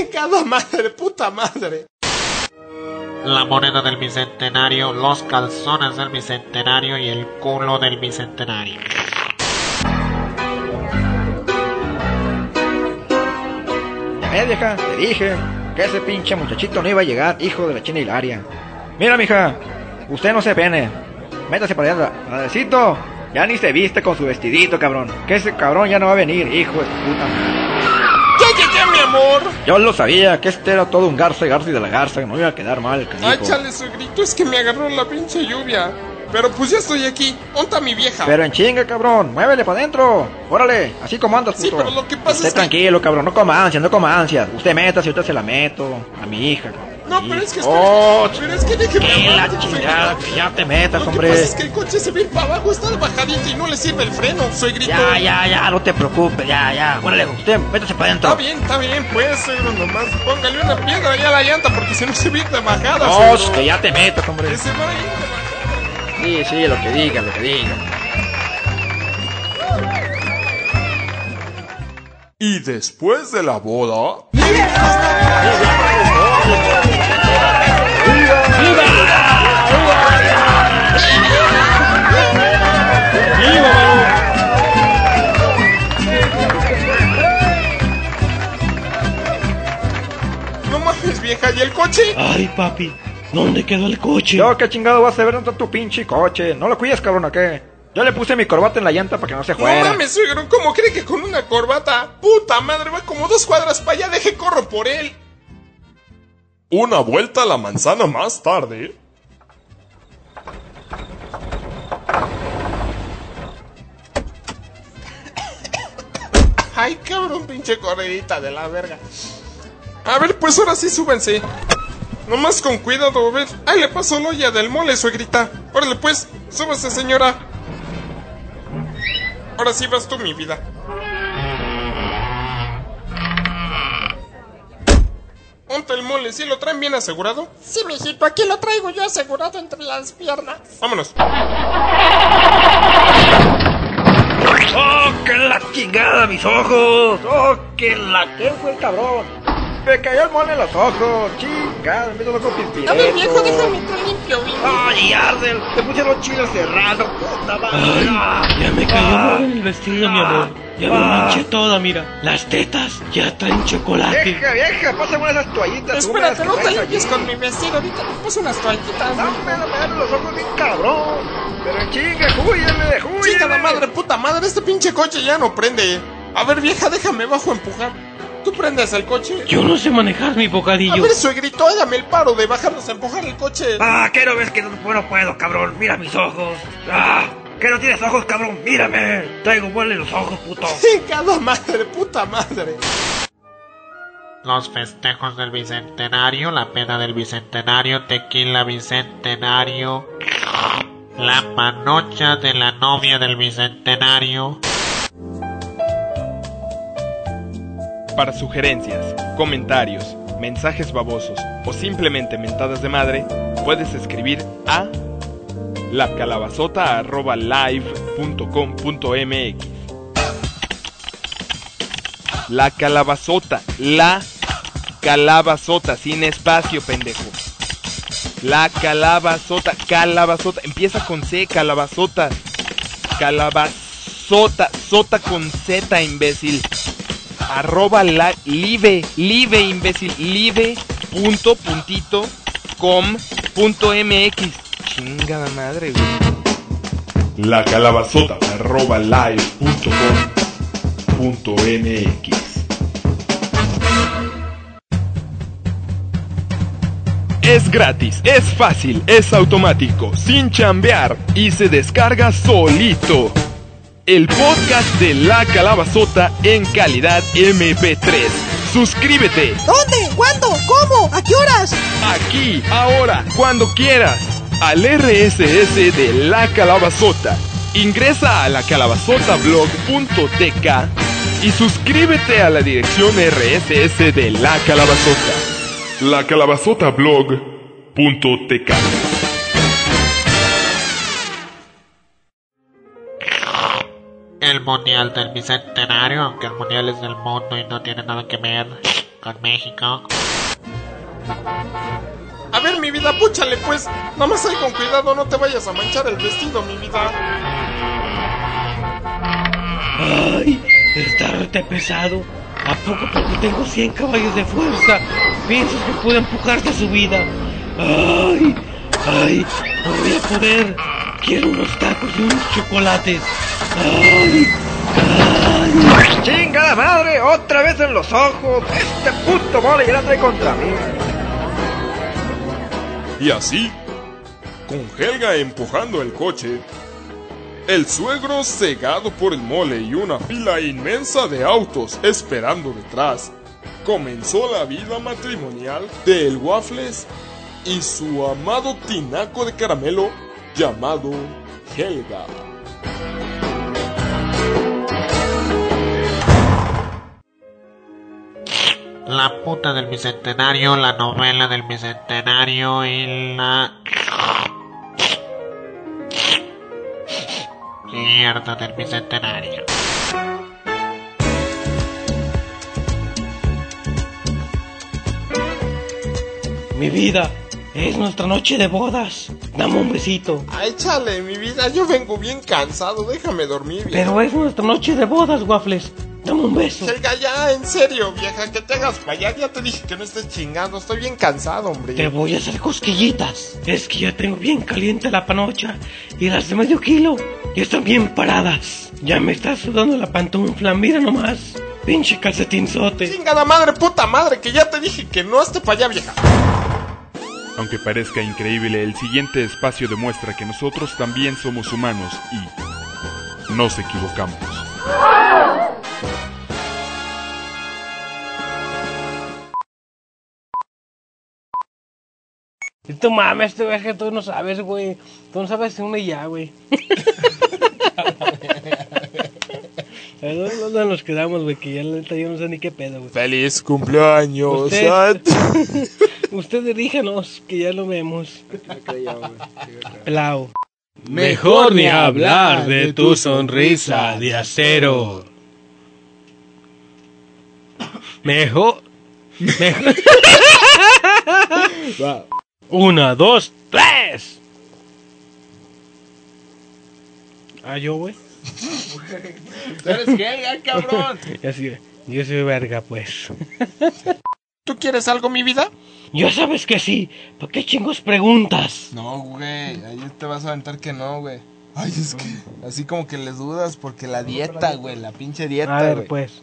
Cada madre, puta madre. La moneda del bicentenario, los calzones del bicentenario y el culo del bicentenario. ves, vieja? Te dije que ese pinche muchachito no iba a llegar, hijo de la china Hilaria. Mira, mija, usted no se pene. Métase para allá, padrecito. Ya ni se viste con su vestidito, cabrón. Que ese cabrón ya no va a venir, hijo de su puta. Ya llegué, mi amor. Yo lo sabía, que este era todo un garza y garza y de la garza, que no iba a quedar mal. Ay, chale, suegrito, es que me agarró la pinche lluvia. Pero pues ya estoy aquí. ¿Onta mi vieja? Pero en chinga, cabrón, muévele para adentro. Órale, así como andas, puto. Sí, pero lo que pasa Usted es que- tranquilo, cabrón, no coma ansias, no coma ansias. Usted meta, si ahorita se la meto a mi hija. No, pero es que Oh, espere, pero es que déjeme que la hablar, chingada, que ya te metas, Lo que hombre. pasa es que el coche se ve para abajo, está bajadito y no le sirve el freno, suegrito. Ya, ya, ya, no te preocupes, ya, ya. Órale, usted, métase para adentro. Está bien, está bien, pues, suegro, nomás póngale una piedra ahí a la llanta porque si no se ve de bajada, No, suegro. que ya te metas, hombre. Que se va a ir de bajada. Sí, sí, lo que diga, lo que diga. Y después de la boda... No mames, vieja, ¿y el coche? Ay, papi, ¿dónde quedó el coche? Yo, qué chingado vas a ver dónde está tu pinche coche. ¿No lo cuidas, cabrón, o qué? Yo le puse mi corbata en la llanta para que no se No fuera. mames, suegro, ¿cómo cree que con una corbata? Puta madre, va como dos cuadras para allá, deje corro por él. Una vuelta a la manzana más tarde... Ay, cabrón, pinche corredita de la verga. A ver, pues ahora sí súbense. Nomás con cuidado, a ver. Ahí le pasó la olla del mole, suegrita. Órale, pues, súbase, señora. Ahora sí vas tú, mi vida. Ponte el mole, ¿sí lo traen bien asegurado? Sí, mijito, aquí lo traigo yo asegurado entre las piernas. Vámonos. ¡Oh, que la chingada, mis ojos! ¡Oh, que la... ¿Qué fue el cabrón? Me cayó el mole en los ojos, chingada, me loco pispireto. A ver, viejo, déjame entrar limpio, bien. ¡Ay, Ardel! Te pusieron chiles cerrados, puta madre. Ah, Ya me cayó ah, mal el vestido, mi amor. Ya me ah. manché toda, mira. Las tetas ya traen chocolate. Vieja, vieja, pásame una de esas toallitas Espérate, no te limpies con mi vestido. Ahorita te puse unas toallitas. No, me me dan los ojos bien cabrón. Pero chinga, júyele, júyele. Chica la madre, puta madre, este pinche coche ya no prende. A ver, vieja, déjame bajo a empujar. ¿Tú prendes el coche? Yo no sé manejar mi A bocadillo. ver, suegrito, hágame el paro de bajarnos a empujar el coche. Ah, que no ves que no, no puedo, cabrón. Mira mis ojos. Ah, que no tienes ojos, cabrón. Mírame. Traigo en los ojos, puto. Cada madre, puta madre. Los festejos del bicentenario, la pena del bicentenario, tequila bicentenario, la panocha de la novia del bicentenario. Para sugerencias, comentarios, mensajes babosos o simplemente mentadas de madre, puedes escribir a lacalabazota.live.com.mx La calabazota, la calabazota, sin espacio, pendejo. La calabazota, calabazota, empieza con C, calabazota. Calabazota, sota con Z, imbécil arroba la, live, live imbécil, live punto puntito com punto mx. Chingada madre, güey. La calabazota arroba live punto com punto mx. Es gratis, es fácil, es automático, sin chambear y se descarga solito. El podcast de La Calabazota en calidad MP3. Suscríbete ¿Dónde? ¿Cuándo? ¿Cómo? ¿A qué horas? aquí, ahora, cuando quieras, al RSS de La Calabazota. Ingresa a lacalabazotablog.tk y suscríbete a la dirección RSS de La Calabazota. La calabazota blog.tk. El mundial del bicentenario, aunque el mundial es del mundo y no tiene nada que ver con México. A ver, mi vida, púchale, pues. Nada más ahí con cuidado, no te vayas a manchar el vestido, mi vida. Ay, está rete pesado. ¿A poco porque tengo 100 caballos de fuerza? ¿Piensas que puedo empujarte su vida? ¡Ay! ¡Ay! ¡No voy a poder! Quiero unos tacos y unos chocolates. ¡Ay! ¡Ay! ¡Chingada madre! ¡Otra vez en los ojos! ¡Este puto mole ya la trae contra mí! Y así, con Helga empujando el coche, el suegro cegado por el mole y una fila inmensa de autos esperando detrás, comenzó la vida matrimonial de el Waffles y su amado tinaco de caramelo llamado Helga. La puta del bicentenario, la novela del bicentenario y la... Mierda del bicentenario. Mi vida, es nuestra noche de bodas. Dame un besito. Ay, chale, mi vida, yo vengo bien cansado, déjame dormir. vieja. Pero es nuestra noche de bodas, Waffles. Dame un beso. Helga, ya, en serio, vieja, que te hagas para allá. Ya te dije que no estés chingando, estoy bien cansado, hombre. Te voy a hacer cosquillitas. Es que ya tengo bien caliente la panocha y las de medio kilo ya están bien paradas. Ya me está sudando la pantufla, mira nomás. Pinche calcetinzote. Chingada madre, puta madre, que ya te dije que no esté para allá, vieja. Aunque parezca increíble, el siguiente espacio demuestra que nosotros también somos humanos y nos equivocamos. Y tú mames, este güey, que tú no sabes, güey. Tú no sabes una y ya, güey. A ver, ¿Dónde nos quedamos, güey? Que ya la neta yo no sé ni qué pedo, güey. Feliz cumpleaños, Usted- diríjanos que ya lo vemos. Pelao. Mejor ni hablar de tu sonrisa de acero. Mejor. Mejor. Una, dos, tres. Ah, yo, güey. Tú eres Helga, cabrón. Ya sí, yo soy verga, pues. ¿Tú quieres algo, mi vida? Ya sabes que sí. ¿Para qué chingos preguntas? No, güey, ahí te vas a aventar que no, güey. Ay, es que así como que les dudas porque la dieta, güey, la pinche dieta, A ver, güey. pues.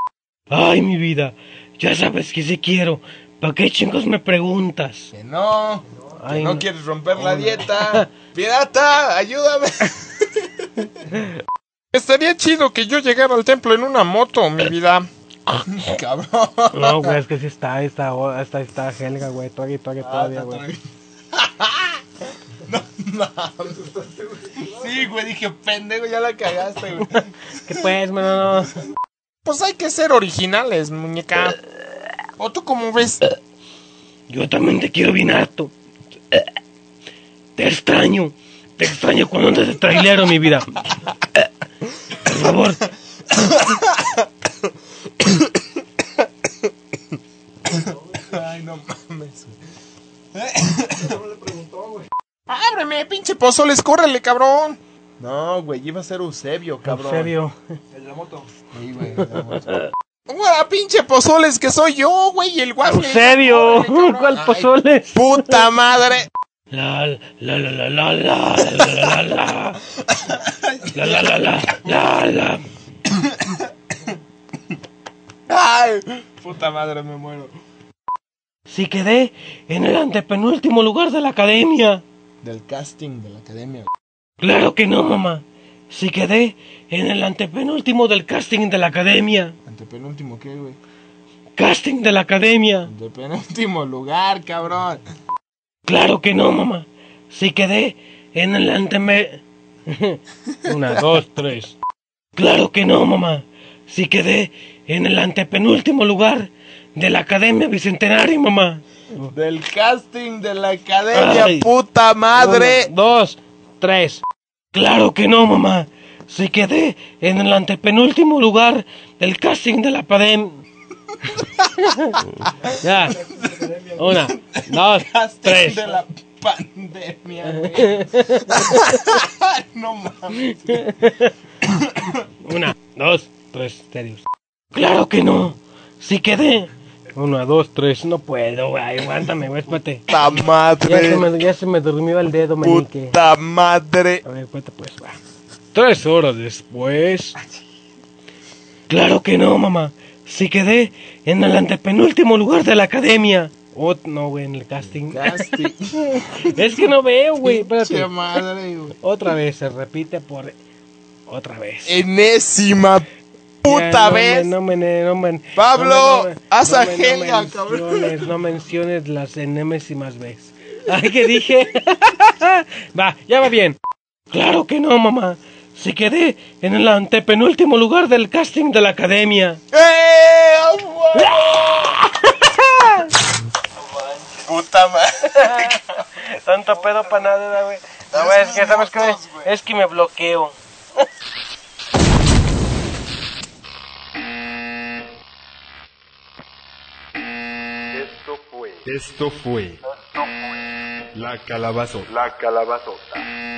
Ay, mi vida. Ya sabes que sí quiero. ¿Para qué chingos me preguntas? Que no. Ay, que no, no. quieres romper la dieta. Pirata, ayúdame. Estaría chido que yo llegara al templo en una moto, mi vida. Cabrón. No, güey, es que sí está, está, está, está Helga, güey. Todavía, todavía, todavía, güey. Sí, güey, dije, pendejo, ya la cagaste, güey. ¿Qué pues, mano? No. Pues hay que ser originales, muñeca. ¿O tú cómo ves? Yo también te quiero bien harto. Te extraño. Te extraño cuando andas de trailero, mi vida. Por favor. Ay, no mames. Ábreme, pinche pozoles, córrele, cabrón. No, güey, iba a ser Eusebio, cabrón. Eusebio. El de la moto. Sí, güey. Hola, pinche pozoles, que soy yo, güey, el waffle. Eusebio. ¿Cuál pozoles? Puta madre. La la la la la la la la la la la la la la la la Ay, puta madre, me muero. Si quedé en el antepenúltimo lugar de la academia. Del casting de la academia. Claro que no, mamá. Si quedé en el antepenúltimo del casting de la academia. Antepenúltimo, ¿qué, güey? Casting de la academia. Antepenúltimo lugar, cabrón. Claro que no, mamá. Si quedé en el anteme... Una, dos, tres. Claro que no, mamá. Si quedé en el antepenúltimo lugar de la Academia Bicentenario, mamá. Del casting de la academia, Ay. puta madre. Una, dos, tres. Claro que no, mamá. Si quedé en el antepenúltimo lugar del casting de la academia... ya. Una, dos, Casting tres. de la pandemia, no mames. Una, dos, tres, serios. Claro que no. si quedé. Uno, dos, tres, no puedo, güey, aguántame, güey, espérate. ¡Ta madre! Ya se, me, ya se me durmió el dedo, meñique. ¡Puta madre! A ver, espérate, pues, va. Tres horas después. Claro que no, mamá. Si quedé en el antepenúltimo lugar de la academia. Oh, no, güey, en el casting. Casting. es que no veo, güey, espérate. Madre, güey. Otra vez, se repite por... Otra vez. Enésima puta vez. no Pablo, haz a cabrón. no menciones las enésimas veces. Ay, ¿qué dije? va, ya va bien. Claro que no, mamá. Si quedé en el antepenúltimo lugar del casting de la academia. ¡Eh! Puta madre. Tanto pedo para nada, güey. No, es que, ¿sabes qué? Es que me bloqueo. Esto fue. La calabazota. La calabazota.